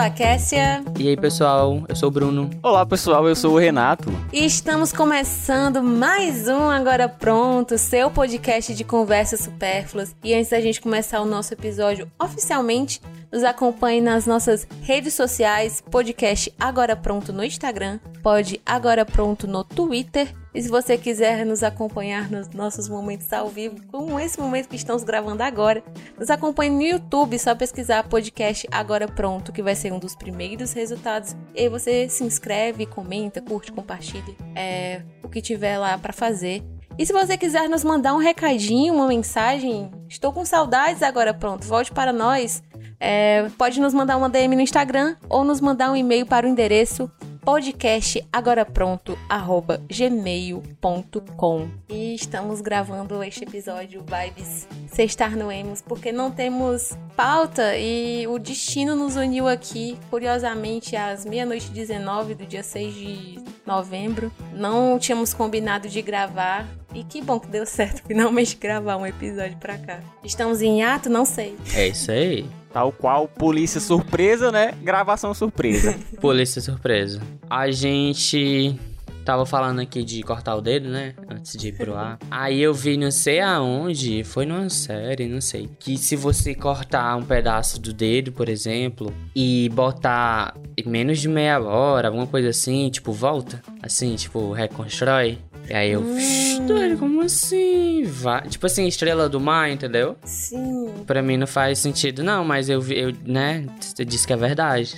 sou a Kessia. E aí, pessoal, eu sou o Bruno. Olá, pessoal, eu sou o Renato. E estamos começando mais um Agora Pronto, seu podcast de conversas supérfluas. E antes da gente começar o nosso episódio oficialmente, nos acompanhe nas nossas redes sociais, podcast Agora Pronto no Instagram, pode Agora Pronto no Twitter. E se você quiser nos acompanhar nos nossos momentos ao vivo, como esse momento que estamos gravando agora, nos acompanhe no YouTube, só pesquisar podcast Agora Pronto, que vai ser um dos primeiros resultados. E aí você se inscreve, comenta, curte, compartilha é, o que tiver lá para fazer. E se você quiser nos mandar um recadinho, uma mensagem, estou com saudades agora pronto, volte para nós. É, pode nos mandar uma DM no Instagram ou nos mandar um e-mail para o endereço podcastagorapronto@gmail.com. E estamos gravando este episódio Vibes Sextar no Emos porque não temos pauta e o destino nos uniu aqui, curiosamente, às meia-noite 19 do dia 6 de novembro. Não tínhamos combinado de gravar e que bom que deu certo finalmente gravar um episódio pra cá. Estamos em ato? Não sei. É isso aí. Tal qual polícia surpresa, né? Gravação surpresa. polícia surpresa. A gente tava falando aqui de cortar o dedo, né? Antes de ir pro ar. Aí eu vi não sei aonde, foi numa série, não sei. Que se você cortar um pedaço do dedo, por exemplo, e botar em menos de meia hora, alguma coisa assim, tipo, volta. Assim, tipo, reconstrói. E aí eu, hum. doido, como assim? Vai... Tipo assim, estrela do mar, entendeu? Sim. Pra mim não faz sentido, não, mas eu, eu né, você disse que é verdade.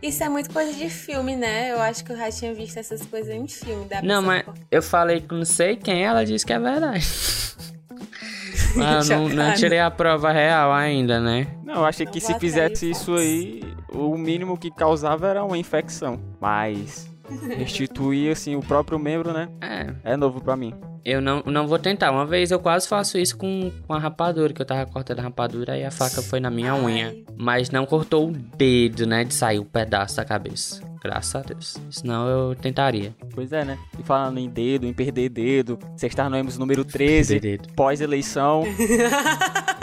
Isso é muito coisa de filme, né? Eu acho que eu já tinha visto essas coisas em filme. Da não, mas eu falei com não sei quem, ela disse que é verdade. Mas não, não tirei a prova real ainda, né? Não, eu achei que se fizesse isso aí, o mínimo que causava era uma infecção. Mas restituir assim o próprio membro, né? É. É novo para mim. Eu não, não vou tentar. Uma vez eu quase faço isso com, com a rapadura, que eu tava cortando a rapadura e a faca foi na minha Ai. unha. Mas não cortou o dedo, né? De sair o um pedaço da cabeça. Graças a Deus. Senão eu tentaria. Pois é, né? E falando em dedo, em perder dedo, está no número 13, pós-eleição.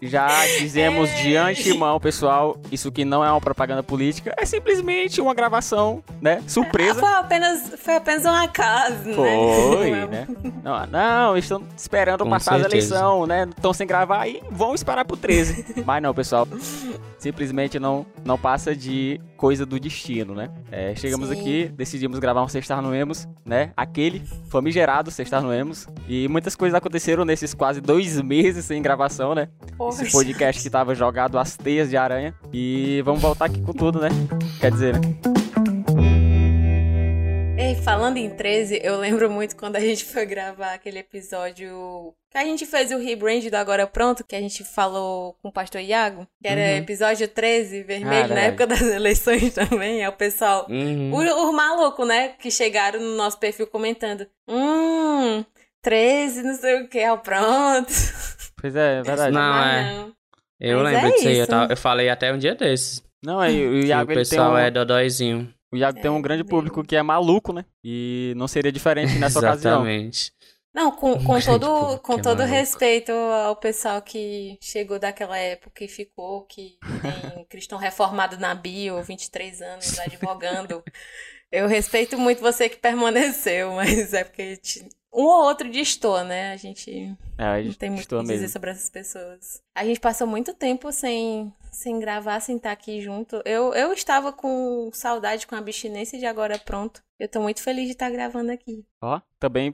Já dizemos é. de antemão, pessoal, isso que não é uma propaganda política, é simplesmente uma gravação, né? Surpresa. Ah, foi apenas, foi apenas um acaso, né? Foi, né? né? Não, não, estão esperando Com passar certeza. a eleição, né? Estão sem gravar e vão esperar pro 13. Mas não, pessoal. Simplesmente não, não passa de coisa do destino, né? É, chegamos Sim. aqui, decidimos gravar um Sextar no Emos, né? Aquele famigerado Sextar no Emos. E muitas coisas aconteceram nesses quase dois meses sem gravação, né? Esse podcast que tava jogado às teias de aranha. E vamos voltar aqui com tudo, né? Quer dizer, né? Ei, falando em 13, eu lembro muito quando a gente foi gravar aquele episódio que a gente fez o rebrand do Agora Pronto, que a gente falou com o pastor Iago, que era uhum. episódio 13, vermelho, na época das eleições também. É o pessoal, uhum. o, o maluco, né, que chegaram no nosso perfil comentando: Hum, 13, não sei o que, é o pronto. Pois é, é verdade. Não, é. Não. Eu Mas lembro é disso aí, eu, tava, eu, falei até um dia desses. Não, aí o Iago o pessoal um... é dodóizinho. O Iago é, tem um grande público que é maluco, né? E não seria diferente nessa ocasião. Exatamente. Não, com, um com todo, com todo respeito ao pessoal que chegou daquela época e ficou, que tem cristão reformado na bio, 23 anos, advogando. Eu respeito muito você que permaneceu, mas é porque um ou outro distor, né? A gente, é, não tem muito o que dizer mesmo. sobre essas pessoas. A gente passou muito tempo sem, sem gravar, sem estar aqui junto. Eu, eu estava com saudade, com abstinência de agora pronto. Eu tô muito feliz de estar gravando aqui. Ó, também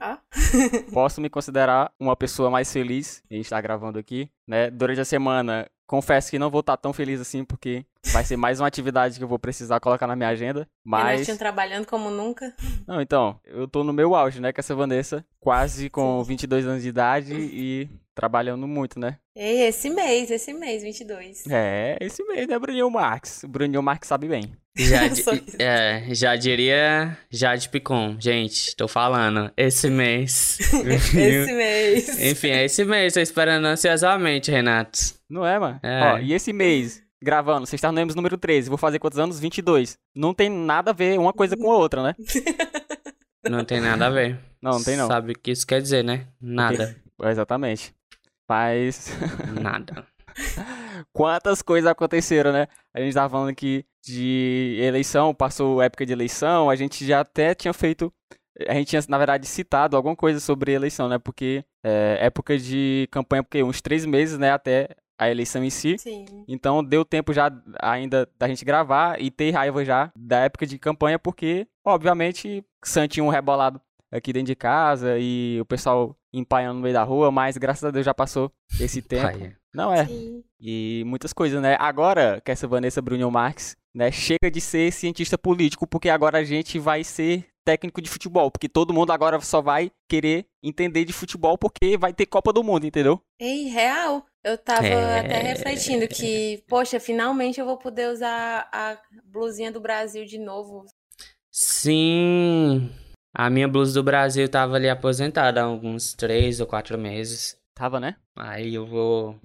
posso me considerar uma pessoa mais feliz em estar gravando aqui, né? Durante a semana Confesso que não vou estar tão feliz assim, porque vai ser mais uma atividade que eu vou precisar colocar na minha agenda. Mas. Renatinho trabalhando como nunca. Não, então, eu tô no meu auge, né, com essa Vanessa, quase com 22 anos de idade e trabalhando muito, né? Ei, esse mês, esse mês, 22. É, esse mês, né, Bruninho Marques? O Bruninho Marques sabe bem. Já, é, já diria Jade Picon. Gente, tô falando. Esse mês. esse mês. Enfim, é esse mês. Tô esperando ansiosamente, Renato. Não é, mano? É. Ó, e esse mês, gravando, vocês estão no Emos número 13. Vou fazer quantos anos? 22. Não tem nada a ver uma coisa com a outra, né? Não tem nada a ver. Não, não tem não. Sabe o que isso quer dizer, né? Nada. Exatamente. Mas. Nada. quantas coisas aconteceram, né? A gente tava falando aqui de eleição, passou época de eleição, a gente já até tinha feito. A gente tinha, na verdade, citado alguma coisa sobre eleição, né? Porque é, época de campanha, porque uns três meses, né? Até a eleição em si. Sim. Então deu tempo já ainda da gente gravar e ter raiva já da época de campanha, porque, obviamente, Santinho um rebolado aqui dentro de casa e o pessoal empaiando no meio da rua, mas graças a Deus já passou esse tempo. Paia. Não é. Sim. E muitas coisas, né? Agora, que essa Vanessa Brunel Marques, né, chega de ser cientista político, porque agora a gente vai ser técnico de futebol, porque todo mundo agora só vai querer entender de futebol porque vai ter Copa do Mundo, entendeu? Ei, real. Eu tava É. até refletindo que, poxa, finalmente eu vou poder usar a blusinha do Brasil de novo. Sim. A minha blusa do Brasil tava ali aposentada há alguns três ou quatro meses. Tava, né? Aí eu vou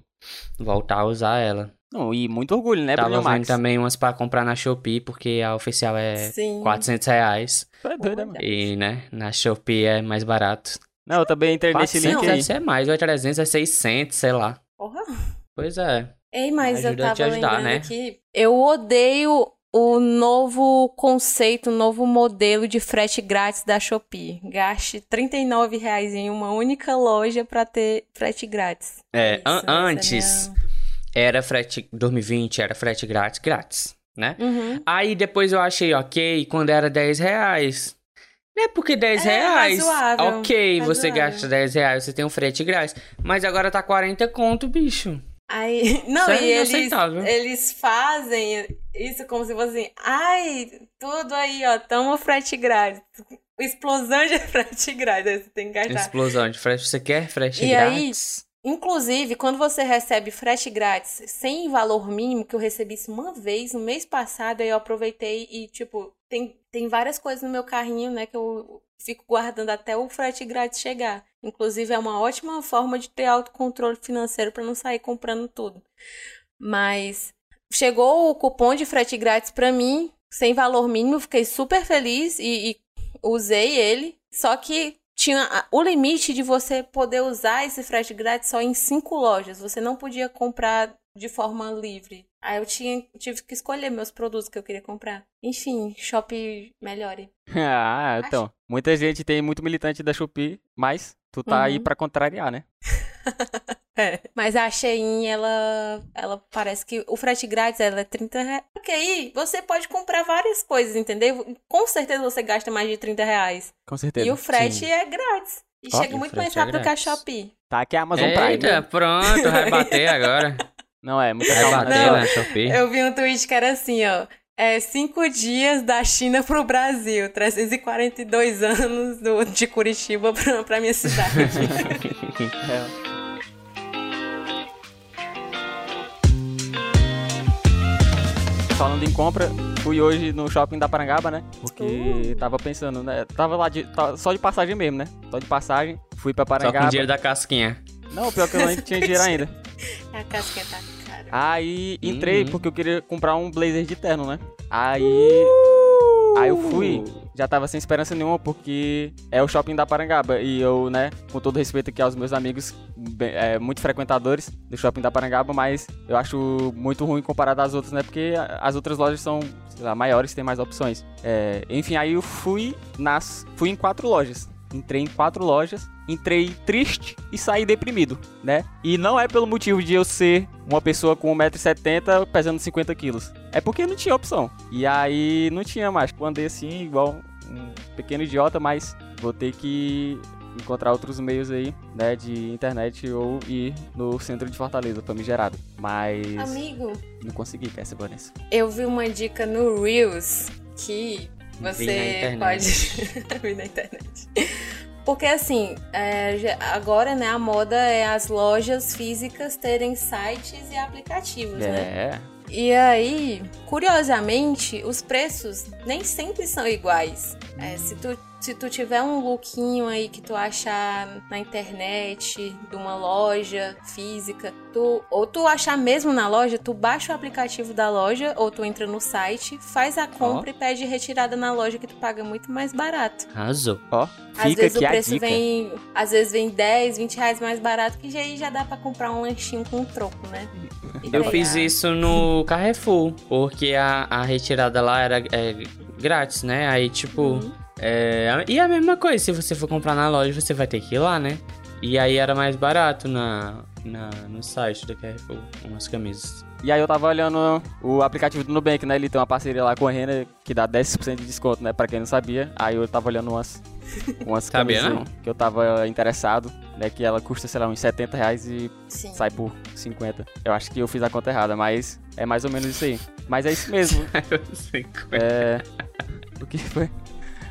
voltar a usar ela. Não, e muito orgulho, né, Tava vendo também umas pra comprar na Shopee, porque a oficial é Sim. 400 reais. É Olha. mano? E, né, na Shopee é mais barato. Não, eu também entrei nesse 400 link deve aí. ser mais, ou é 300, é 600, sei lá. Porra. Pois é. Ei, mas eu Ajuda a tava te ajudar, lembrando né? que eu odeio o novo conceito, o novo modelo de frete grátis da Shopee. Gaste 39 reais em uma única loja pra ter frete grátis. É, Isso, an- antes minha- era frete 2020, era frete grátis, grátis, né? Uhum. Aí depois eu achei ok quando era 10 reais. É porque 10 É, reais, razoável, ok, você razoável. gasta 10 reais, você tem um frete grátis. Mas agora tá 40 conto, bicho. Aí, não, Isso é e eles, inaceitável. eles fazem isso como se fosse assim, ai, tudo aí, ó, toma frete grátis. Explosão de frete grátis, aí você tem que gastar. Explosão de frete. Você quer frete E aí- grátis? Inclusive, quando você recebe frete grátis sem valor mínimo, que eu recebi isso uma vez no mês passado, aí eu aproveitei e, tipo, tem, tem várias coisas no meu carrinho, né, que eu fico guardando até o frete grátis chegar. Inclusive, é uma ótima forma de ter autocontrole financeiro para não sair comprando tudo. Mas chegou o cupom de frete grátis pra mim, sem valor mínimo, fiquei super feliz e, e usei ele. Só que tinha o limite de você poder usar esse frete grátis só em cinco lojas. Você não podia comprar de forma livre. Aí eu tinha, tive que escolher meus produtos que eu queria comprar. Enfim, Shopee melhore. ah, então. Muita gente tem muito militante da Shopee, mas tu tá aí Uhum. pra contrariar, né? Mas a Shein, ela, ela parece que o frete grátis ela é 30 reais. Porque aí você pode comprar várias coisas, entendeu? Com certeza você gasta mais de 30 reais. Com certeza. E o frete sim. é grátis. E Ó, chega e muito mais é rápido que a. Shopee. Tá aqui a Amazon Prime. Eita, pronto, vai bater agora. Não é, muita Vai calma. bater Não. na Shopee. Eu vi um tweet que era assim, ó. É cinco dias da China pro Brasil. 342 anos do, de Curitiba pra, pra minha cidade. É. Falando em compra, fui hoje no shopping da Parangaba, né? Porque Uh. tava pensando, né? Tava lá de, tava só de passagem mesmo, né? Só de passagem, fui pra Só com Parangaba. dinheiro da casquinha. Não, pior que eu não tinha dinheiro ainda. a casquinha tá cara. Aí entrei Uhum. porque eu queria comprar um blazer de terno, né? Aí. Aí eu fui, já tava sem esperança nenhuma, porque é o shopping da Parangaba. E eu, né, com todo respeito aqui aos meus amigos, é, muito frequentadores do shopping da Parangaba, mas eu acho muito ruim comparado às outras, né? Porque as outras lojas são, sei lá, maiores, tem mais opções. É, enfim, aí eu fui nas. Fui em quatro lojas. Entrei em quatro lojas, entrei triste e saí deprimido, né? E não é pelo motivo de eu ser uma pessoa com 1,70m pesando 50 quilos. É porque não tinha opção. E aí não tinha mais. Eu andei assim, igual um pequeno idiota, mas vou ter que encontrar outros meios aí, né, de internet ou ir no centro de Fortaleza, famigerado. Mas Amigo, não consegui, Cassia Vanessa. eu vi uma dica no Reels que Vi na você pode. vi na internet. Porque assim, é, agora, né, a moda é as lojas físicas terem sites e aplicativos, né? É. E aí, curiosamente, os preços nem sempre são iguais. É, se tu se tu tiver um lookinho aí que tu achar na internet, de uma loja física, tu ou tu achar mesmo na loja, tu baixa o aplicativo da loja ou tu entra no site, faz a compra oh. e pede retirada na loja que tu paga muito mais barato. Arrasou. Ó, oh, Às vezes o preço vem, às vezes vem 10, 20 reais mais barato, que já, já dá para comprar um lanchinho com um troco, né? Eu fiz isso no Carrefour, porque a, a retirada lá era é, grátis, né? Aí, tipo. Uhum. É, e a mesma coisa, se você for comprar na loja, você vai ter que ir lá, né? E aí era mais barato na, na, no site da Carrefour, umas camisas. E aí eu tava olhando o aplicativo do Nubank, né? Ele tem uma parceria lá com a Renner que dá 10% de desconto, né? Pra quem não sabia. Aí eu tava olhando umas, umas camisas não? que eu tava interessado, né? Que ela custa, sei lá, uns 70 reais e Sim. sai por 50. Eu acho que eu fiz a conta errada, mas é mais ou menos isso aí. Mas é isso mesmo. é... O que foi?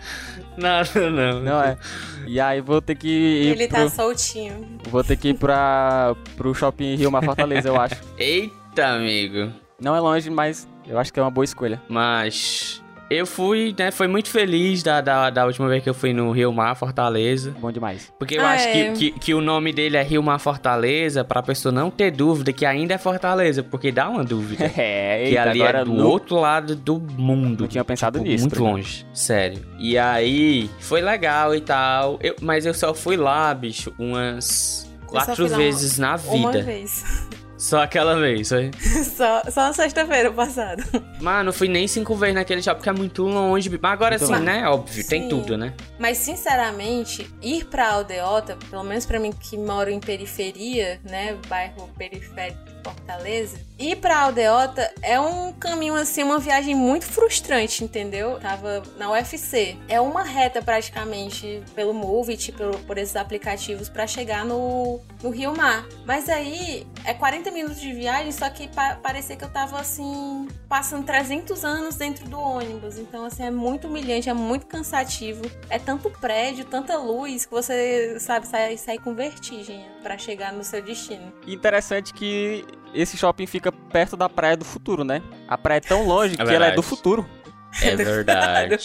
Nada, não. Não é. E aí vou ter que ir. Ele tá pro... tá soltinho. Vou ter que ir pra... pro shopping Rio Mar Fortaleza, eu acho. Eita, amigo. Não é longe, mas eu acho que é uma boa escolha. Mas eu fui, né? Foi muito feliz da, da, da, última vez que eu fui no Rio Mar Fortaleza. Bom demais. Porque eu ah, acho é. que, que, que, o nome dele é Rio Mar Fortaleza, pra pessoa não ter dúvida que ainda é Fortaleza, porque dá uma dúvida. é, que ali é do no... outro lado do mundo. Não tinha pensado tipo, nisso. Muito longe, sério. E aí, foi legal e tal. Eu, mas eu só fui lá, bicho, umas quatro vezes na vida. Uma vez. Só aquela vez, foi? só, só na sexta-feira passada. Mano, fui nem cinco vezes naquele shopping, porque é muito longe. Mas agora sim, né? Óbvio, sim. tem tudo, né? Mas, sinceramente, ir pra Aldeota, pelo menos pra mim que moro em periferia, né? Bairro periférico Fortaleza, ir pra Aldeota é um caminho, assim, uma viagem muito frustrante, entendeu? Tava na UFC. É uma reta praticamente pelo Movit, pelo, por esses aplicativos, para chegar no, no Rio Mar. Mas aí é 40 40 minutos de viagem, só que pa parecia que eu tava assim, passando 300 anos dentro do ônibus. Então, assim, é muito humilhante, é muito cansativo. É tanto prédio, tanta luz que você, sabe, sai, sai com vertigem para chegar no seu destino. Interessante que esse shopping fica perto da Praia do Futuro, né? A praia é tão longe é que ela é do futuro. É verdade.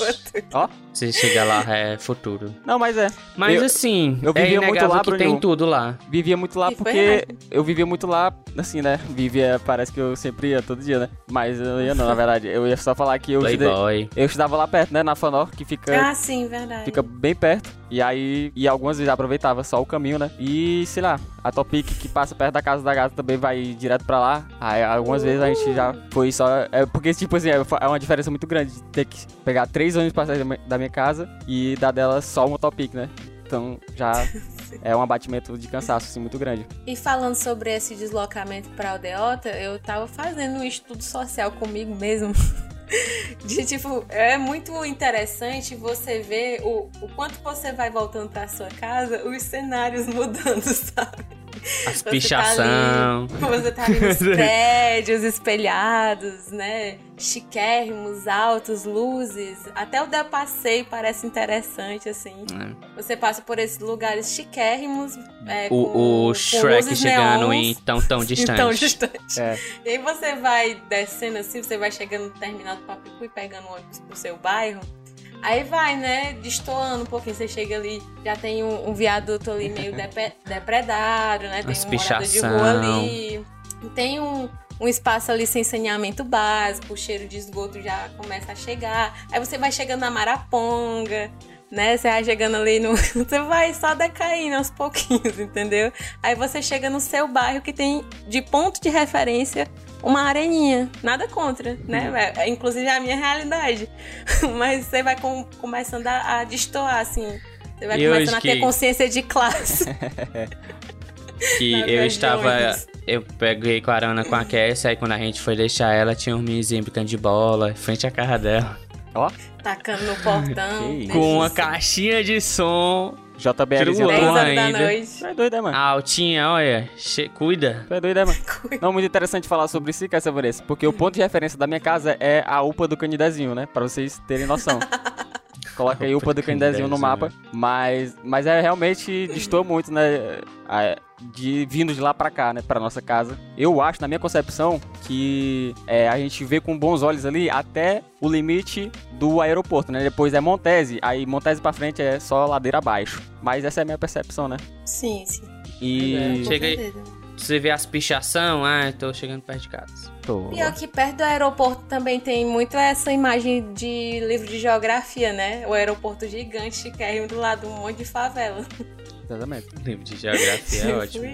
Ó, se chegar lá é futuro. Não, mas é. Mas eu, assim, eu vivia é muito lá, que tem tudo lá. Vivia muito lá porque eu vivia muito lá, assim, né? Vivia, parece que eu sempre ia todo dia, né? Mas eu ia não, na verdade. Eu ia só falar que eu Playboy. eu estudava lá perto, né, na Fanor, que fica Ah, sim, verdade. Fica bem perto. E aí, e algumas vezes aproveitava só o caminho, né? E, sei lá, a Topic que passa perto da casa da gata também vai direto pra lá. Aí algumas uh. vezes a gente já foi só. É porque, tipo assim, é, é uma diferença muito grande de ter que pegar três ônibus pra sair da minha casa e dar dela só uma Topic, né? Então já é um abatimento de cansaço assim, muito grande. E falando sobre esse deslocamento para Aldeota, eu tava fazendo um estudo social comigo mesmo. De tipo, é muito interessante você ver o, o quanto você vai voltando para sua casa, os cenários mudando, sabe? As pichação. Tá ali, você tá ali nos prédios espelhados, né? Chiquérrimos, altos, luzes. Até o da passeio parece interessante, assim. É. Você passa por esses lugares chiquérrimos. É, o, com, o Shrek chegando em tão, tão distante. tão distante. É. E aí você vai descendo assim, você vai chegando no terminal do Papicu e pegando ônibus pro seu bairro. Aí vai, né, destoando um pouquinho. Você chega ali, já tem um, um viaduto ali meio depredado, né? Tem As um morador de rua ali. Tem um, um espaço ali sem saneamento básico, o cheiro de esgoto já começa a chegar. Aí você vai chegando na Maraponga, né? Você vai chegando ali no. Você vai só decaindo aos pouquinhos, entendeu? Aí você chega no seu bairro que tem de ponto de referência uma areninha. Nada contra, né? Uhum. É, inclusive é a minha realidade. Mas você vai com, começando a, a destoar, assim. Você vai e começando a ter consciência de classe. que eu estava. Eu peguei carona com a Cassie, aí quando a gente foi deixar ela, tinha um menininho brincando de bola, frente à casa dela. Ó. Tacando no portão. com uma caixinha de som JBL 10 horas da noite. Tu é doido, é, mano? Altinha, olha. Che... Cuida. Tu é doido, é, mano? Não, muito interessante falar sobre isso, Cassia Vanessa, porque o ponto de referência da minha casa é a UPA do Canidezinho, né? Pra vocês terem noção. Coloca aí o do Candezinho no mapa. Mas, mas é realmente distou muito, né? De vindo de lá pra cá, né? Pra nossa casa. Eu acho, na minha concepção, que é, a gente vê com bons olhos ali até o limite do aeroporto, né? Depois é Montese, aí Montese pra frente é só ladeira abaixo. Mas essa é a minha percepção, né? Sim, sim. E. É, chega aí. Você vê as pichação, ah, tô chegando perto de casa. Tô. E aqui perto do aeroporto também tem muito essa imagem de livro de geografia, né? O aeroporto gigante, chiquérrimo do lado, um monte de favela. Exatamente. Livro de geografia é ótimo.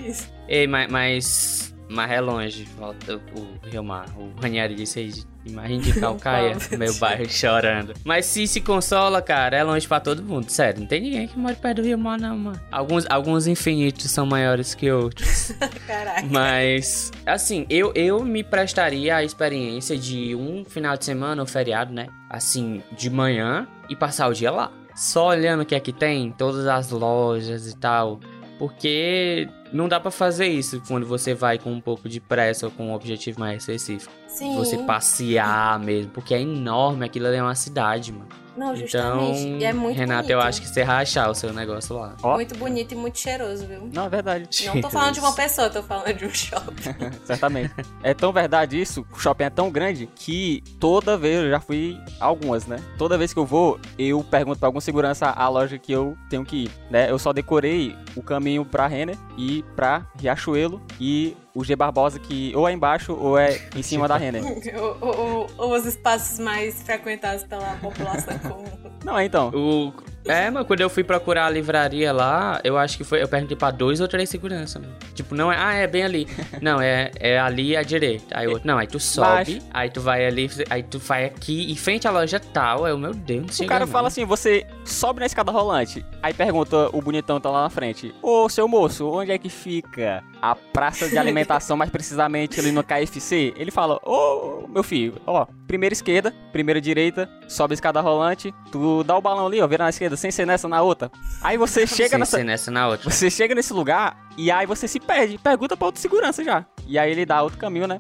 Ei, mas, mas, mas é longe, falta o Rio Mar. O Ranieri disse aí Imagem de Calcaia, meu bairro chorando. Mas se se consola, cara, é longe pra todo mundo. Sério, não tem ninguém que mora perto do Rio Mar, não, mano. Alguns, alguns infinitos são maiores que outros. Caraca. Mas, assim, eu, eu me prestaria a experiência de um final de semana, um feriado, né? Assim, de manhã e passar o dia lá. Só olhando o que é que tem, todas as lojas e tal. Porque não dá para fazer isso quando você vai com um pouco de pressa ou com um objetivo mais específico. Sim. Você passear mesmo, porque é enorme, aquilo ali é uma cidade, mano. Não, justamente. Então, e é muito Renato, bonito. eu acho que você rachar o seu negócio lá. Muito bonito e muito cheiroso, viu? Não, é verdade. Não tô falando de uma pessoa, tô falando de um shopping. Certamente. É tão verdade isso, o shopping é tão grande que toda vez, eu já fui algumas, né? Toda vez que eu vou, eu pergunto pra algum segurança a loja que eu tenho que ir, né? Eu só decorei o caminho pra Renner e pra Riachuelo e o G Barbosa que ou é embaixo ou é em cima da Renner. ou, ou, ou, os espaços mais frequentados pela população comum. Não, é então. O, é, mas quando eu fui procurar a livraria lá, eu acho que foi. Eu perguntei pra dois ou três segurança. Mano. Tipo, não é. Ah, é bem ali. não, é, é ali à direita. Aí outro. Não, aí tu sobe, Baixo. aí tu vai ali, aí tu vai aqui, em frente à loja tal. É o meu Deus, O cara fala assim: você sobe na escada rolante. Aí pergunta, o bonitão tá lá na frente. Ô, seu moço, onde é que fica a praça de alimentação, mais precisamente ali no KFC? Ele fala: Ô, meu filho, ó, primeira esquerda, primeira direita, sobe a escada rolante, tu dá o balão ali, ó, vira na esquerda, sem ser nessa na outra. Aí você chega sem nessa. Sem ser nessa na outra. Você chega nesse lugar e aí você se perde. Pergunta pra outro segurança já. E aí ele dá outro caminho, né?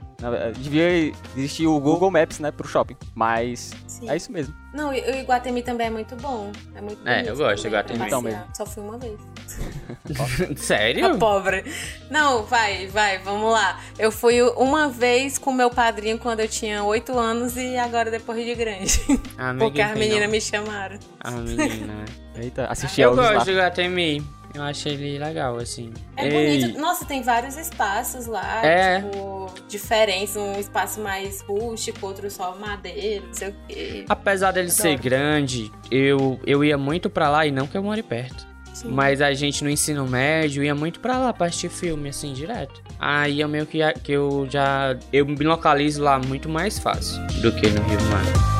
Devia existir o Google Maps, né, pro shopping. Mas Sim. é isso mesmo. Não, o Iguatemi também é muito bom. É muito É, eu gosto do Iguatemi. Então mesmo. Só fui uma vez. Sério? A pobre. Não, vai, vai, vamos lá. Eu fui uma vez com meu padrinho quando eu tinha 8 anos e agora depois de grande. Ah, Porque as meninas me chamaram. A menina. Eita, assisti Eu gosto do Iguatemi. Eu achei ele legal, assim. É Ei. bonito. Nossa, tem vários espaços lá, é. tipo, diferentes. Um espaço mais rústico, outro só madeira, não sei o quê. Apesar dele Adoro. ser grande, eu, eu ia muito pra lá e não que eu more perto. Sim. Mas a gente no ensino médio ia muito pra lá pra assistir filme, assim, direto. Aí eu meio que, que eu já. Eu me localizo lá muito mais fácil do que no Rio Mar.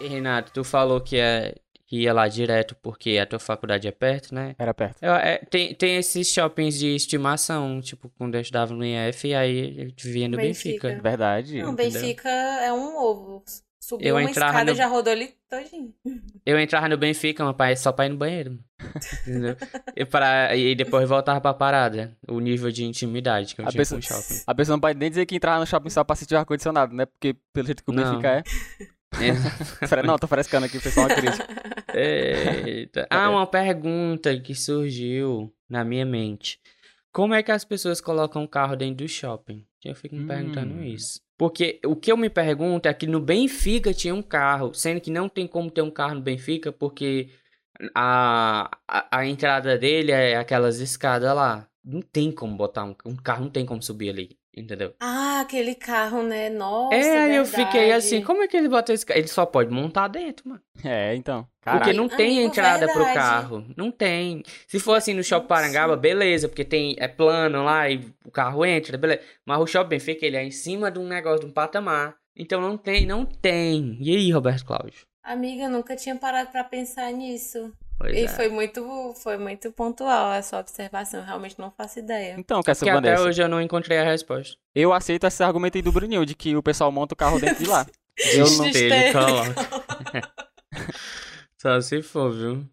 E Renato, tu falou que é que ia lá direto porque a tua faculdade é perto, né? Era perto. Eu, é, tem, tem esses shoppings de estimação, tipo, quando eu estudava no IF, e aí eu via no Benfica. Benfica. Verdade. Não, entendeu? Benfica é um ovo. Subiu eu uma escada no... já rodou ali todinho. Eu entrava no Benfica, meu pai, só pra ir no banheiro. Entendeu? e, pra, e depois voltava pra parada. O nível de intimidade que eu a tinha pessoa, com o shopping. A pessoa não pode nem dizer que entrava no shopping só pra assistir ar-condicionado, né? Porque pelo jeito que o não. Benfica é... É. não, tô frescando aqui, foi só uma crítica. Eita. Ah, uma pergunta que surgiu na minha mente. Como é que as pessoas colocam o carro dentro do shopping? Eu fico me hum. perguntando isso. Porque o que eu me pergunto é que no Benfica tinha um carro, sendo que não tem como ter um carro no Benfica, porque a, a, a entrada dele é aquelas escadas lá. Não tem como botar um, um carro, não tem como subir ali. Entendeu? Ah, aquele carro, né? Nossa. É, aí eu fiquei assim, como é que ele bota esse carro? Ele só pode montar dentro, mano. É, então. Caraca. Porque não tem Amigo, entrada verdade. pro carro. Não tem. Se for assim no Shopping Parangaba, beleza, porque tem é plano lá e o carro entra, beleza. Mas o Shopping Benfica, ele é em cima de um negócio, de um patamar. Então não tem, não tem. E aí, Roberto Cláudio? Amiga, eu nunca tinha parado para pensar nisso. Pois e é. foi muito, foi muito pontual a sua observação, realmente não faço ideia. Então, que essa Porque até hoje eu não encontrei a resposta. Eu aceito esse argumento aí do Bruninho, de que o pessoal monta o carro dentro de lá. eu não... Ele coloca. Só se for, viu?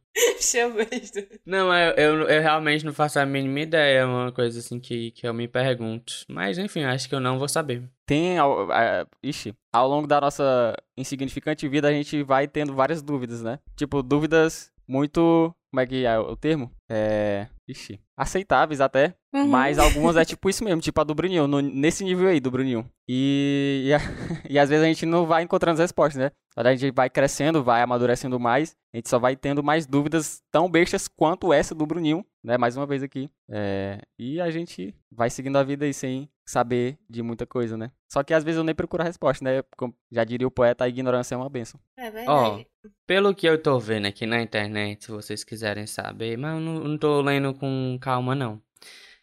Não, eu, eu, eu realmente não faço a mínima ideia. É uma coisa assim que, que eu me pergunto. Mas enfim, acho que eu não vou saber. Tem. ao- a- Ixi, ao longo da nossa insignificante vida, a gente vai tendo várias dúvidas, né? Tipo, dúvidas muito. Como é que é o termo? É. Ixi. Aceitáveis até. Uhum. Mas algumas é tipo isso mesmo, tipo a do Bruninho, no- nesse nível aí do Bruninho. E, e, a- e às vezes a gente não vai encontrando as respostas, né? A gente vai crescendo, vai amadurecendo mais, a gente só vai tendo mais dúvidas tão bestas quanto essa do Bruninho, né? Mais uma vez aqui. É, e a gente vai seguindo a vida aí sem saber de muita coisa, né? Só que às vezes eu nem procuro a resposta, né? Como já diria o poeta, a ignorância é uma benção. É Ó, verdade. pelo que eu tô vendo aqui na internet, se vocês quiserem saber, mas eu não, não tô lendo com calma, não.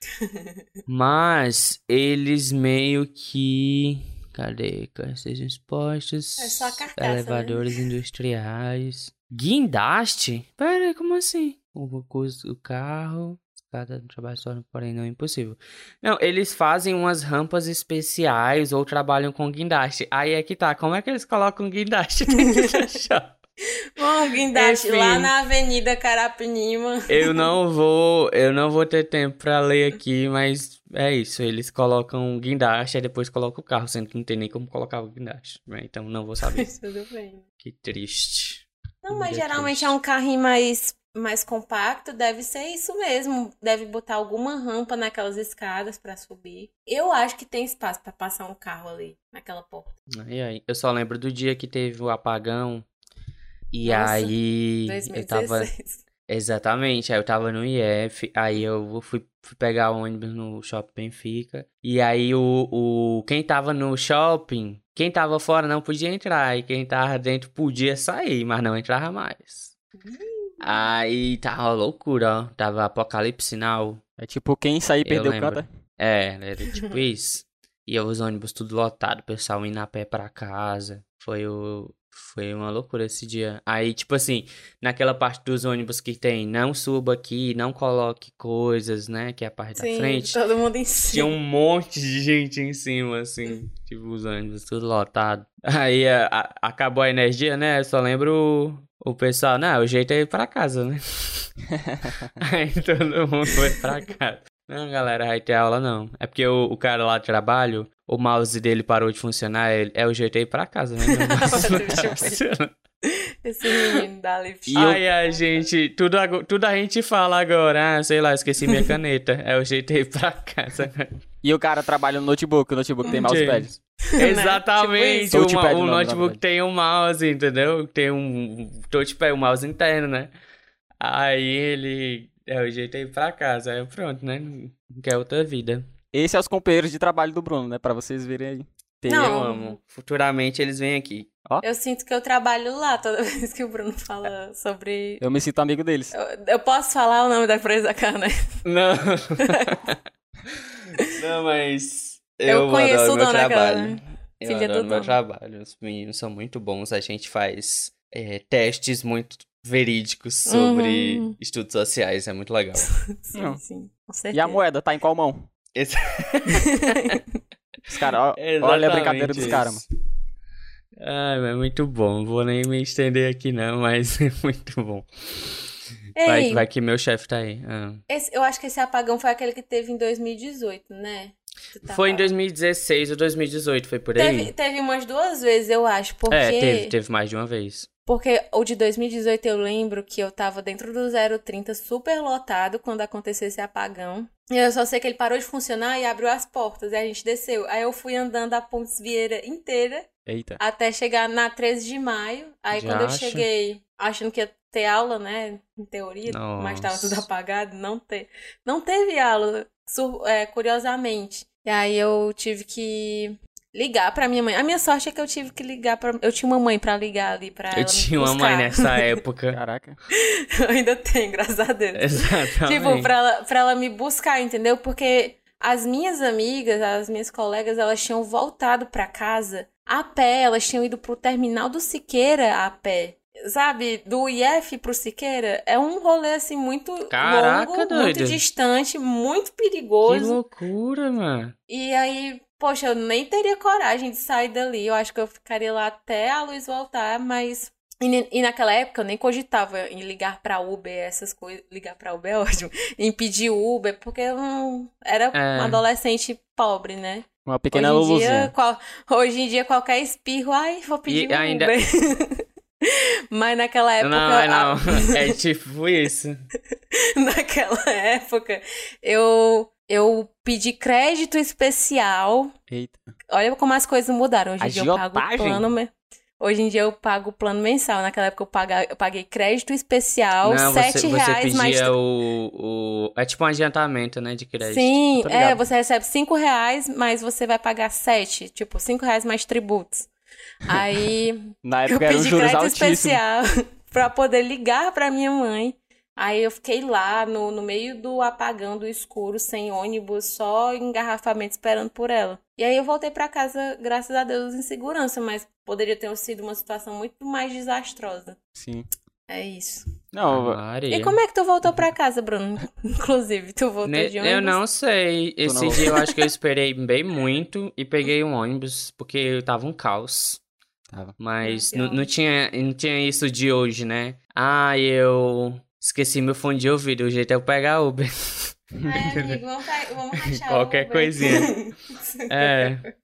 Mas eles meio que. Cadê? Sejam expostos. É só a carcaça, né? Elevadores industriais. Guindaste? Pera aí, como assim? O custo do carro. Escada do trabalho só, porém não é impossível. Não, eles fazem umas rampas especiais ou trabalham com guindaste. Aí é que tá. Como é que eles colocam guindaste dentro do shopping? Bom, guindaste Enfim. lá na Avenida Carapinima. Eu não vou, eu não vou ter tempo pra ler aqui, mas é isso. Eles colocam guindaste e depois colocam o carro, sendo que não tem nem como colocar o guindaste. né? Então não vou saber. Tudo bem. que triste. Não, mas geralmente triste. é um carrinho mais, mais compacto, deve ser isso mesmo. Deve botar alguma rampa naquelas escadas pra subir. Eu acho que tem espaço pra passar um carro ali, naquela porta. E aí, eu só lembro do dia que teve o apagão. E Nossa, aí eu tava 2016. Exatamente, aí eu tava no IF, aí eu fui, fui pegar o ônibus no shopping Benfica, e aí o, o quem tava no shopping, quem tava fora não podia entrar, e quem tava dentro podia sair, mas não entrava mais. Aí tava loucura, ó, tava apocalipse sinal, É tipo, quem sair perdeu o canta. é, era tipo isso. E os ônibus tudo lotado, o pessoal indo a pé pra casa. Foi o. Foi uma loucura esse dia. Aí, tipo assim, naquela parte dos ônibus que tem, não suba aqui, não coloque coisas, né? Que é a parte da Sim, frente. todo mundo em Tinha cima. um monte de gente em cima, assim. Tipo, os ônibus tudo lotado. Aí a- a- acabou a energia, né? Eu só lembro o, o pessoal, não, o jeito é ir pra casa, né? Aí todo mundo foi pra casa. Não, galera, vai ter aula não. É porque o, o cara lá do trabalho, o mouse dele parou de funcionar, ele, é o jeito é ir pra casa, né? Meu mouse não tá eu funcionando. Esse menino da Lift. E eu- Ai, a gente, tudo, tudo a gente fala agora, ah, sei lá, esqueci minha caneta. É o jeito é ir pra casa. E o cara trabalha no notebook, o notebook tem mousepad. Gente, Exatamente, Tipo isso. o, o notebook tem um mouse, entendeu? Tem um touchpad, um mouse interno, né? Aí ele, é o jeito é ir pra casa, aí pronto, né? Não quer outra vida. Esse é os companheiros de trabalho do Bruno, né? Pra vocês verem aí. Tem- Não. Eu amo. Futuramente eles vêm aqui. Eu sinto que eu trabalho lá toda vez que o Bruno fala sobre. Eu me sinto amigo deles. Eu, eu posso falar o nome da empresa cá, né? Não. Não, mas Eu eu, conheço adoro o meu dono trabalho. né? Eu Filha do adoro meu dono. trabalho. Os meninos são muito bons. A gente faz é, testes muito verídicos Uhum. sobre estudos sociais. É muito legal. Sim, Não. sim. Com certeza. E a moeda, tá em qual mão? Esse- Os caras, ó, olha a brincadeira dos caras. Ai, é muito bom. Vou nem me estender aqui não, mas é muito bom. Vai, Ei, vai que meu chefe tá aí. Ah. esse- eu acho que esse apagão foi aquele que teve em 2018, né? Tá Foi em falando. 2016 ou 2018, foi por aí? Teve, teve umas duas vezes, eu acho, porque... É, teve, teve mais de uma vez. Porque o de 2018 eu lembro que eu tava dentro do 030 super lotado quando aconteceu esse apagão. Eu só sei que ele parou de funcionar e abriu as portas e a gente desceu. Aí eu fui andando a Pontes Vieira inteira Eita. até chegar na 13 de maio. Aí Já quando eu acha? cheguei, achando que ia ter aula, né, em teoria, mas tava Nossa. tudo apagado, não te... não teve aula, sur- é, curiosamente. E aí eu tive que ligar pra minha mãe. A minha sorte é que eu tive que ligar pra... Eu tinha uma mãe pra ligar ali pra ela Eu tinha uma mãe nessa época. Caraca. Eu ainda tenho, graças a Deus. Exatamente. Tipo, pra ela, pra ela me buscar, entendeu? Porque as minhas amigas, as minhas colegas, elas tinham voltado pra casa a pé, elas tinham ido pro terminal do Siqueira a pé. Sabe, do IF pro Siqueira é um rolê assim muito Caraca, longo, doido. muito distante, muito Que perigoso. loucura, mano. E aí, poxa, eu nem teria coragem de sair dali. Eu acho que eu ficaria lá até a luz voltar, mas E, naquela época eu nem cogitava em ligar pra Uber, essas coisas. Ligar pra Uber é ótimo. Em pedir Uber, porque eu não, era é. uma adolescente pobre, né? Uma pequena hoje em, dia, qual, hoje em dia, qualquer espirro, ai, vou pedir e um ainda... Uber. Mas naquela época. Não, não. É tipo isso. naquela época, eu, eu pedi crédito especial. Eita. Olha como as coisas mudaram. Hoje em dia eu pago plano. Hoje em dia eu pago plano mensal. Naquela época eu, paga, eu paguei crédito especial, Não, sete você, reais você mais. O, o, é tipo um adiantamento, né, de crédito. Sim, é, você recebe cinco reais, mas você vai pagar sete. Tipo, cinco reais mais tributos. Aí Na época eu pedi crédito altíssimo. especial pra poder ligar pra minha mãe. Aí eu fiquei lá no, no meio do apagão do escuro, sem ônibus, só engarrafamento esperando por ela. E aí eu voltei para casa, graças a Deus, em segurança, mas poderia ter sido uma situação muito mais desastrosa. Sim. É isso. Não, e como é que tu voltou pra casa, Bruno? Inclusive, tu voltou ne de ônibus? Eu não sei. Esse dia eu acho que eu esperei bem muito e peguei um ônibus, porque tava um caos. Tava. Mas não, não, tinha, não tinha isso de hoje, né? Ah, eu esqueci meu fone de ouvido. O jeito é eu pegar Uber. É, amigo, vamos, vamos rachar Qualquer coisinha. é.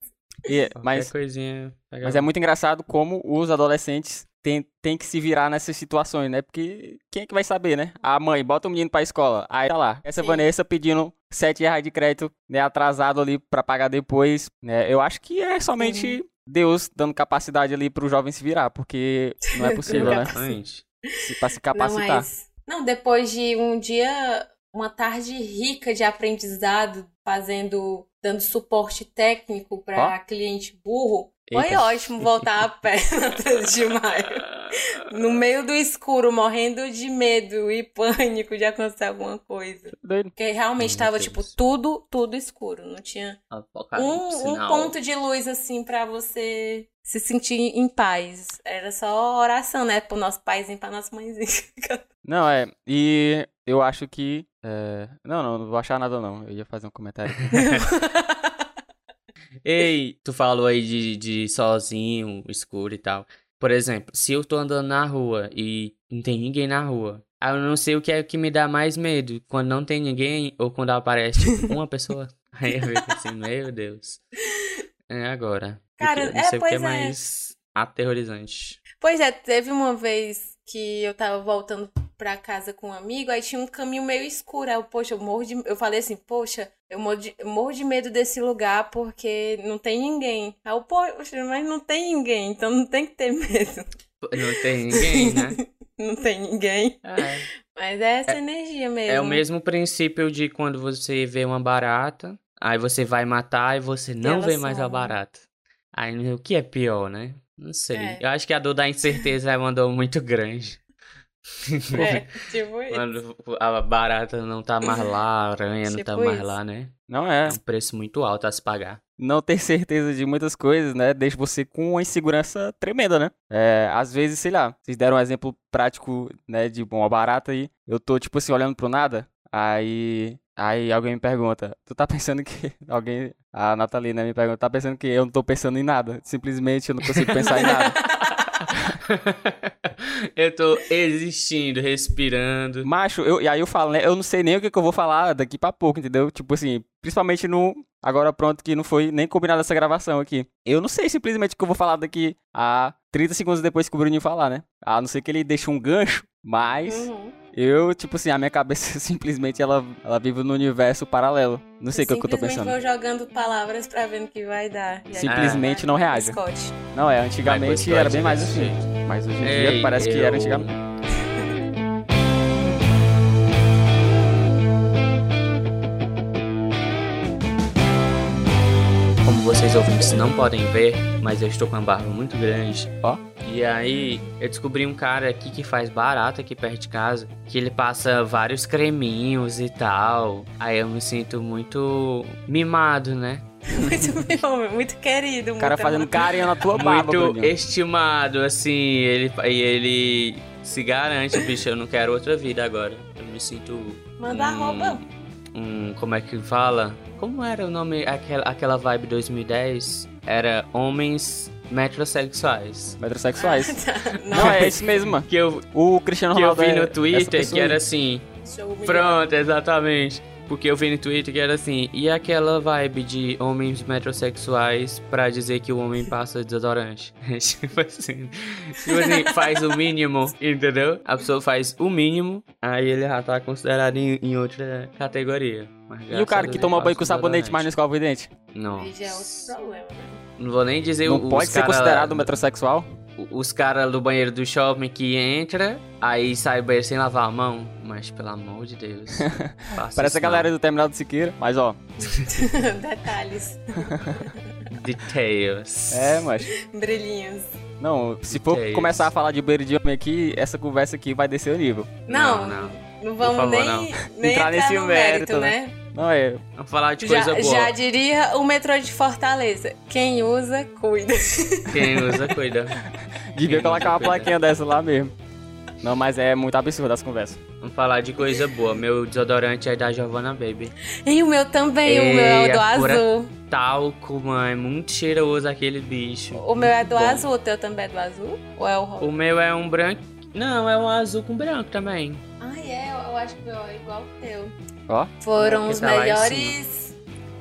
E, mas, coisinha mas é muito engraçado como os adolescentes têm, têm que se virar nessas situações, né? Porque quem é que vai saber, né? A mãe bota o menino pra escola, aí tá lá. Essa Sim. Vanessa pedindo 7 reais de crédito, né? Atrasado ali pra pagar depois, né? Eu acho que é somente Sim. Deus dando capacidade ali pro jovem se virar, porque não é possível, né? Se, pra se capacitar. Não, mas... não, depois de um dia uma tarde rica de aprendizado, fazendo, dando suporte técnico para oh. cliente burro. Eita. Foi ótimo voltar a pé na 13 de maio. No meio do escuro, morrendo de medo e pânico de acontecer alguma coisa. Doido. Porque realmente estava, tipo, tudo, tudo escuro. Não tinha um, um ponto de luz, assim, para você se sentir em paz. Era só oração, né? Pro nosso paizinho, pra nossa mãezinha. Não, é. E eu acho que. É... Não, não, não vou achar nada, não. Eu ia fazer um comentário. Ei, tu falou aí de, de sozinho, escuro e tal. Por exemplo, se eu tô andando na rua e não tem ninguém na rua, eu não sei o que é que me dá mais medo. Quando não tem ninguém ou quando aparece tipo, uma pessoa. Aí eu fico assim, meu Deus. É agora. Cara, não sei é, o que é, é mais aterrorizante. Pois é, teve uma vez que eu tava voltando pra casa com um amigo, aí tinha um caminho meio escuro. Aí eu, poxa, eu morro de. Eu falei assim, poxa, eu morro de, eu morro de medo desse lugar porque não tem ninguém. Aí eu, poxa, mas não tem ninguém, então não tem que ter medo. Não tem ninguém, né? não tem ninguém. É. Mas é essa é, energia mesmo. É o mesmo princípio de quando você vê uma barata, aí você vai matar e você não vê mais a barata. Aí o que é pior, né? Não sei. É. Eu acho que a dor da incerteza é uma dor muito grande. É, tipo isso. Quando a barata não tá mais lá, a aranha tipo não tá mais lá, né? Não é. É um preço muito alto a se pagar. Não ter certeza de muitas coisas, né? Deixa você com uma insegurança tremenda, né? É, às vezes, sei lá, vocês deram um exemplo prático, né, de uma barata aí. Eu tô, tipo assim, olhando pro nada. Aí Aí alguém me pergunta, tu tá pensando que. Alguém. A Natalina me pergunta, tá pensando que eu não tô pensando em nada. Simplesmente eu não consigo pensar em nada. eu tô existindo, respirando. Macho, eu, e aí eu falo, né? Eu não sei nem o que, que eu vou falar daqui pra pouco, entendeu? Tipo assim, principalmente no. Agora pronto, que não foi nem combinado essa gravação aqui. Eu não sei simplesmente o que eu vou falar daqui a 30 segundos depois que o Bruninho falar, né? A não ser que ele deixe um gancho, mas. Uhum. Eu, tipo assim, a minha cabeça simplesmente ela, ela vive no universo paralelo. Não sei o que, eu tô pensando. vou jogando palavras pra ver no que vai dar. Simplesmente não reage. Não, é, antigamente era bem mais assim. Mas hoje em Ei, dia parece eu... que era antigamente. Vocês ouvintes não podem ver, mas eu estou com uma barba muito grande. Ó. E aí, eu descobri um cara aqui que faz barato aqui perto de casa, que ele passa vários creminhos e tal. Aí eu me sinto muito mimado, né? muito muito querido. O cara fazendo carinho na tua barba, Muito Bruninho. estimado, assim, ele, e ele se garante, bicho, eu não quero outra vida agora. Eu me sinto... Manda um, roupa. Um, como é que fala? Como era o nome, aquela, aquela vibe 2010? Era Homens metrosexuais. Metrosexuais. Não, Não, é isso mesmo. Que eu, O Cristiano que eu Ronaldo vi é no essa Twitter que era assim. Pronto, exatamente. Porque eu vi no Twitter que era assim, e aquela vibe de homens metrosexuais pra dizer que o homem passa desodorante. tipo assim. Tipo assim, faz o mínimo, entendeu? A pessoa faz o mínimo, aí ele já tá considerado em, em outra categoria. Mas E o cara que toma banho com sabonete, mas não escova o dente? Não. É? Não vou nem dizer Não os pode ser considerado metrosexual? Os caras do banheiro do shopping que entra, aí sai do banheiro sem lavar a mão. Mas pelo amor de Deus. Parece a galera do Terminal do Siqueira, mas ó. Detalhes. Details. É, mas. Brilhinhos. Não, se for é começar a falar de beira de homem aqui, essa conversa aqui vai descer o nível. Não, Não, não, não. vamos favor, nem, não. nem Entrar entrar, nesse no mérito, mérito, né? né? Não é. Vamos falar de Já, coisa boa. já diria o metrô de Fortaleza. Quem usa, cuida. Quem usa, cuida. Devia Quem colocar uma não cuida. plaquinha dessa lá mesmo. Não, mas é muito absurdo as conversas. Vamos falar de coisa boa. Meu desodorante é da Giovanna Baby. E o meu também, o Ei, meu é o do é pura- azul. Talco, mano. É muito cheiroso aquele bicho. O meu é do Bom. azul, o teu também é do azul? Ou é o rosa? O meu é um branco. Não, é um azul com branco também. Ai, é, eu acho que o meu é igual o teu. Ó. Foram os tá melhores.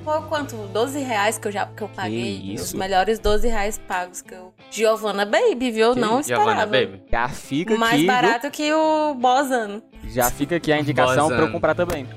Foi quanto? 12 reais que eu já que eu paguei. isso? Os melhores 12 reais pagos que eu. Giovanna Baby, viu? Que Não esperava. Giovanna Baby. Já fica Mais aqui. viu? barato que o Bozano. Já fica aqui a indicação pra eu Bozano. comprar também.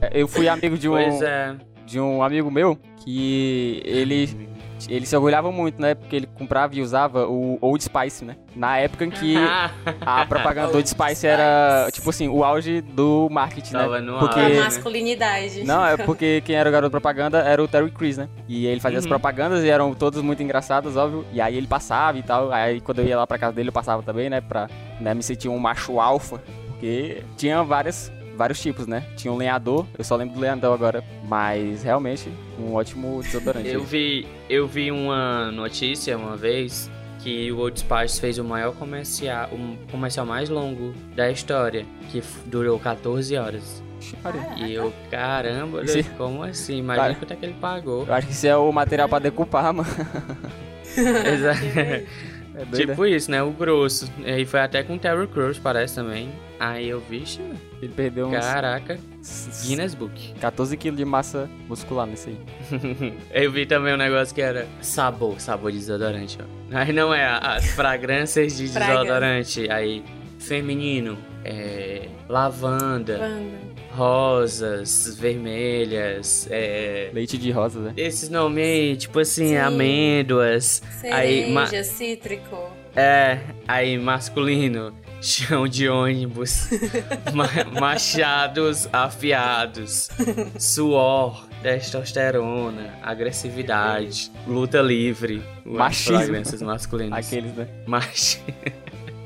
É, Eu fui amigo de um, Pois é. de um amigo meu que ele, ele se orgulhava muito, né? Porque ele comprava e usava o Old Spice, né? Na época em que a propaganda do Old Spice era, tipo assim, o auge do marketing, Tava né? no Porque... auge, né? masculinidade. Não, é porque quem era o garoto propaganda era o Terry Crews, né? E ele fazia as Uhum. propagandas e eram todas muito engraçadas, óbvio. E aí ele passava e tal. Aí quando eu ia lá pra casa dele, eu passava também, né? Pra né, me sentir um macho alfa. Porque tinha várias, vários tipos, né? Tinha um lenhador, eu só lembro do lenhador agora. Mas realmente, um ótimo desodorante. Eu vi, eu vi uma notícia uma vez que o Old Spice fez o maior comercial, o comercial mais longo da história, que durou 14 horas. Maria. E eu, caramba, Esse- como assim? Imagina Cara- quanto é que ele pagou. Eu acho que isso é o material pra decupar, mano. Exato. É doido, tipo isso, né? O grosso. E foi até com Terry Crews, parece também. Aí eu, né? Ele perdeu uns caraca, Guinness Book. 14 quilos de massa muscular nesse aí. Eu vi também um negócio que era sabor, sabor de desodorante, ó. Aí não é as fragrâncias de desodorante. Aí, feminino, é, lavanda, Banda. Rosas, vermelhas, é, Leite de rosa, né? esses nomes aí, tipo assim, Sim. amêndoas. Aí, Cereja, ma- cítrico. É, aí masculino, chão de ônibus, ma- machados afiados, suor, testosterona, agressividade, luta livre, Machismo. fragrâncias masculinas. Aqueles, né? Mach...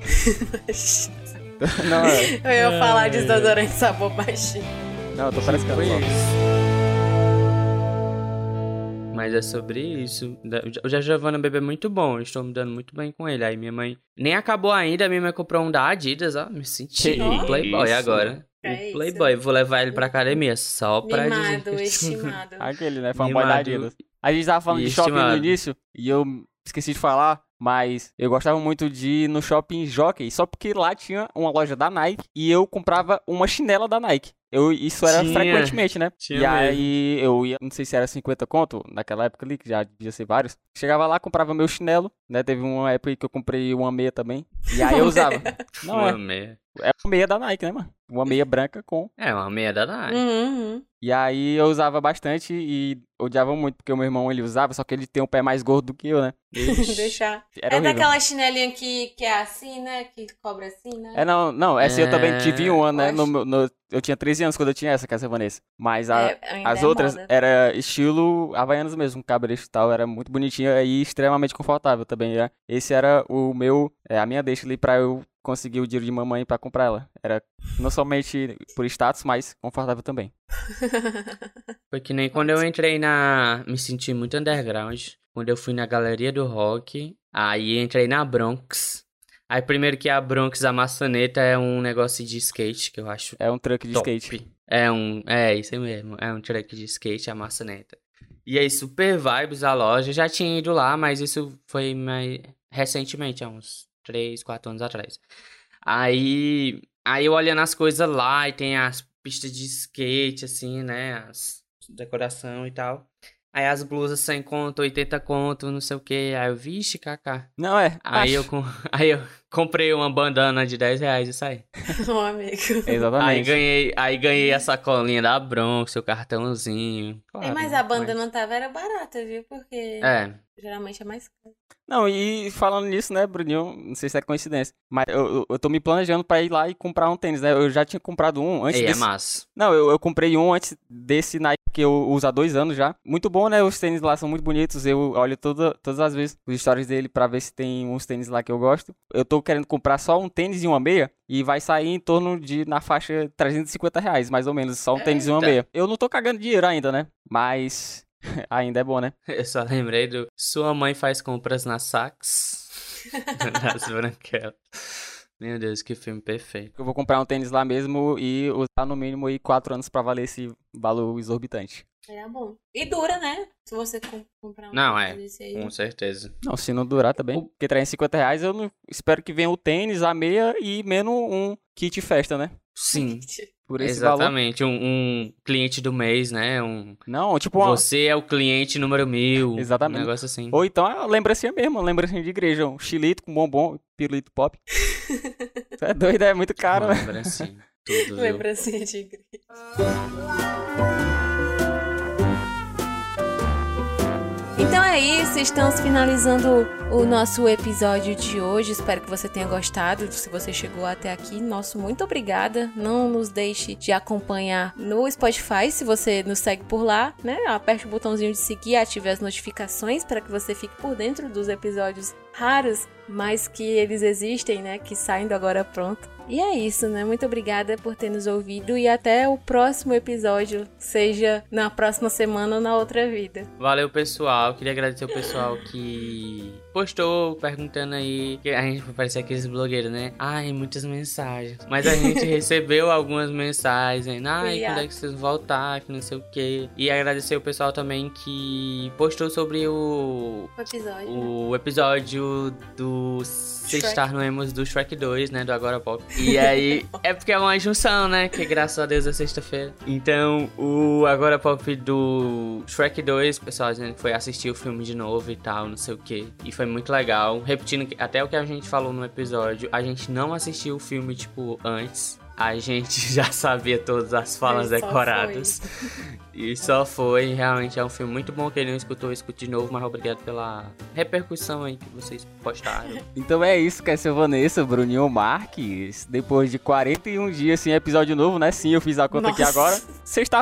Não, é. Eu ia falar de desodorante sabor baixinho. Não, eu tô parecendo Foi só. isso. Mas é sobre isso. Da- O da Giovanna Bebê é muito bom, eu estou me dando muito bem com ele. Aí minha mãe nem acabou ainda, minha mãe comprou um da Adidas, ó. Me senti Que um playboy isso? agora. É um playboy, vou levar ele pra academia só pra Mimado, dizer. estimado. Aquele, né? Fanboy da Mimado Adidas. A gente tava falando de shopping no início e eu esqueci de falar, mas eu gostava muito de ir no shopping Jockey, só porque lá tinha uma loja da Nike e eu comprava uma chinela da Nike. Eu, isso era Tinha. frequentemente, né? Tinha e aí eu ia, não sei se era 50 conto, naquela época ali, que já devia ser vários. Chegava lá, comprava meu chinelo, né? Teve uma época que eu comprei uma meia também. E aí eu usava. Não uma é, meia. é uma meia da Nike, né, mano? Uma meia branca com É, uma meia da Nike. Uhum, uhum. e aí eu usava bastante e odiava muito, porque o meu irmão ele usava, só que ele tem um pé mais gordo do que eu, né? Deixar. Era é horrível. daquela chinelinha que, que é assim, né? Que cobra assim, né? É, não, não, essa eu também É, tive uma, né? No, no- eu tinha 13 anos quando eu tinha essa, que essa Vanessa. Mas a- É, as é outras moda. era estilo Havaianas mesmo, cabresto e tal, era muito bonitinha e extremamente confortável também. né? Esse era o meu, é, a minha deixa ali pra eu conseguir o dinheiro de mamãe pra comprar ela. Era não somente por status, mas confortável também. Foi que nem quando eu entrei na. Me senti muito underground. Quando eu fui na galeria do rock. Aí entrei na Bronx. Aí primeiro que a Bronx, a maçaneta é um negócio de skate que eu acho É um truck de top. skate. É um. É, isso aí mesmo. É um truck de skate, a maçaneta. E aí, super vibes a loja. Já tinha ido lá, mas isso foi mais recentemente, há uns 3, 4 anos atrás. Aí, aí eu olhando as coisas lá e tem as pistas de skate, assim, né? As decoração e tal. Aí as blusas 100 conto, 80 conto, não sei o que. Aí eu, vixe, kaká. Não é. Aí eu, aí eu comprei uma bandana de 10 reais e saí. Ô, amigo. Exatamente. Aí ganhei, aí ganhei a sacolinha da Bronx, seu cartãozinho. Claro, é, mas a bandana mas... tava era barata, viu? Porque é. geralmente é mais caro. Não, e falando nisso, né, Bruninho, não sei se é coincidência, mas eu, eu, eu tô me planejando pra ir lá e comprar um tênis, né? Eu já tinha comprado um antes Ei, desse... é massa. Não, eu, eu comprei um antes desse Nike que eu uso há dois anos já. Muito bom, né? Os tênis lá são muito bonitos. Eu olho toda, todas as vezes os stories dele pra ver se tem uns tênis lá que eu gosto. Eu tô querendo comprar só um tênis e uma meia e vai sair em torno de, na faixa, 350 reais, mais ou menos, só um tênis e uma meia. Eu não tô cagando dinheiro ainda, né? Mas ainda é bom, né? Eu só lembrei do Sua mãe faz compras na Saks. nas branquelas. Meu Deus, que filme perfeito. Eu vou comprar um tênis lá mesmo e usar no mínimo aí quatro anos para valer esse valor exorbitante. É bom. E dura, né? Se você comprar um Não, é. Com certeza. Não, se não durar também. Porque 350 reais eu não espero que venha o tênis, a meia e menos um kit festa, né? Sim. Por esse Exatamente, um, um, cliente do mês, né? Um... Não, tipo uma... Você é o cliente número mil. Exatamente. Um negócio assim. Ou então a lembrancinha mesmo, a lembrancinha de igreja. Um chilito com bombom, pirulito pop. é doido, é muito caro, uma né? Lembrancinha. Tudo, lembrancinha de igreja. Então é isso, estamos finalizando o nosso episódio de hoje. Espero que você tenha gostado. Se você chegou até aqui, nosso muito obrigada. Não nos deixe de acompanhar no Spotify, se você nos segue por lá, né? Aperte o botãozinho de seguir, ative as notificações para que você fique por dentro dos episódios raros, mas que eles existem, né? Que saem do agora pronto. E é isso, né? Muito obrigada por ter nos ouvido e até o próximo episódio, seja na próxima semana ou na outra vida. Valeu, pessoal. Queria agradecer o pessoal que postou perguntando aí. Que a gente parece aqueles blogueiros, né? Ai, muitas mensagens. Mas a gente recebeu algumas mensagens. Ai, quando é que vocês vão voltar? Que não sei o quê. E agradecer o pessoal também que postou sobre o. O episódio. O episódio do. Shrek. estar no Emos do Shrek 2, né? Do Agora Pop. E aí, é porque é uma junção, né? Que graças a Deus é sexta-feira. Então, o Agora Pop do Shrek 2, pessoal, a gente foi assistir o filme de novo e tal, não sei o que. E foi muito legal. Repetindo até o que a gente falou no episódio, a gente não assistiu o filme, tipo, antes a gente já sabia todas as falas decoradas. E só foi, realmente é um filme muito bom. Quem não escutou, escute de novo, mas obrigado pela repercussão aí que vocês postaram. Então é isso, que é seu Vanessa, Bruninho Marques. Depois de 41 dias sem episódio novo, né? Sim, eu fiz a conta Nossa. aqui agora.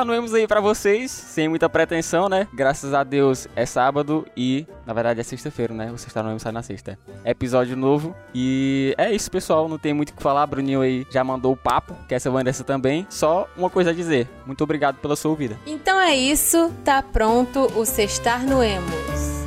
No aí pra vocês, sem muita pretensão, né? Graças a Deus é sábado e, na verdade, é sexta-feira, né? Está no sai na sexta. episódio novo. E é isso, pessoal. Não tem muito o que falar. Bruninho aí já mandou o papo, que essa Vanessa também. Só uma coisa a dizer. Muito obrigado pela sua ouvida. Então é isso, tá pronto o Sextar no Emo.